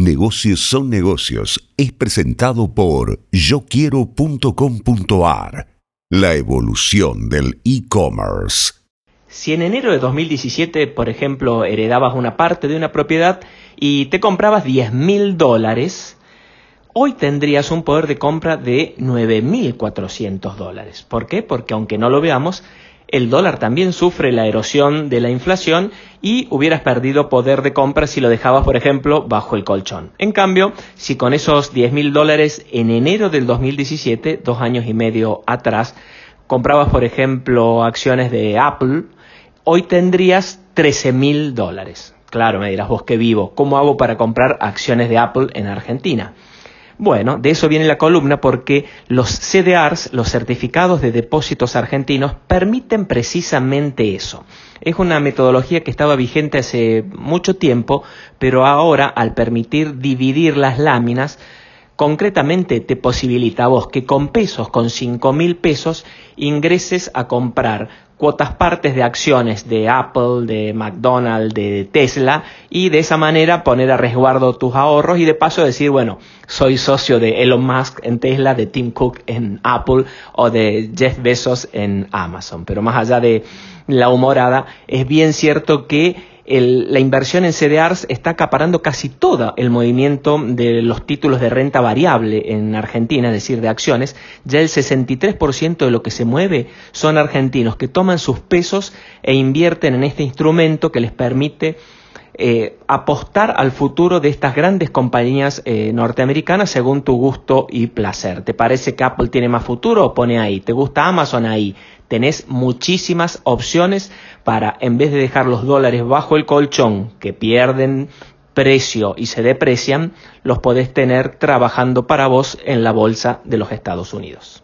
Negocios son negocios es presentado por yoquiero.com.ar. La evolución del e-commerce. Si en enero de 2017, por ejemplo, heredabas una parte de una propiedad y te comprabas 10 mil dólares, hoy tendrías un poder de compra de 9.400 dólares. ¿Por qué? Porque aunque no lo veamos, el dólar también sufre la erosión de la inflación y hubieras perdido poder de compra si lo dejabas, por ejemplo, bajo el colchón. En cambio, si con esos 10 mil dólares en enero del 2017, dos años y medio atrás, comprabas, por ejemplo, acciones de Apple, hoy tendrías 13 mil dólares. Claro, me dirás vos que vivo, ¿cómo hago para comprar acciones de Apple en Argentina? Bueno, de eso viene la columna porque los CDRs, los certificados de depósitos argentinos, permiten precisamente eso. Es una metodología que estaba vigente hace mucho tiempo, pero ahora al permitir dividir las láminas, concretamente te posibilita a vos que con pesos, con cinco mil pesos, ingreses a comprar cuotas partes de acciones de Apple, de McDonald's, de Tesla y de esa manera poner a resguardo tus ahorros y de paso decir, bueno, soy socio de Elon Musk en Tesla, de Tim Cook en Apple o de Jeff Bezos en Amazon. Pero más allá de la humorada, es bien cierto que la inversión en CDRs está acaparando casi todo el movimiento de los títulos de renta variable en Argentina, es decir, de acciones. Ya el 63% de lo que se mueve son argentinos que toman sus pesos e invierten en este instrumento que les permite eh, apostar al futuro de estas grandes compañías eh, norteamericanas según tu gusto y placer. ¿Te parece que Apple tiene más futuro? Pone ahí. ¿Te gusta Amazon? Ahí. Tenés muchísimas opciones para, en vez de dejar los dólares bajo el colchón que pierden precio y se deprecian, los podés tener trabajando para vos en la bolsa de los Estados Unidos.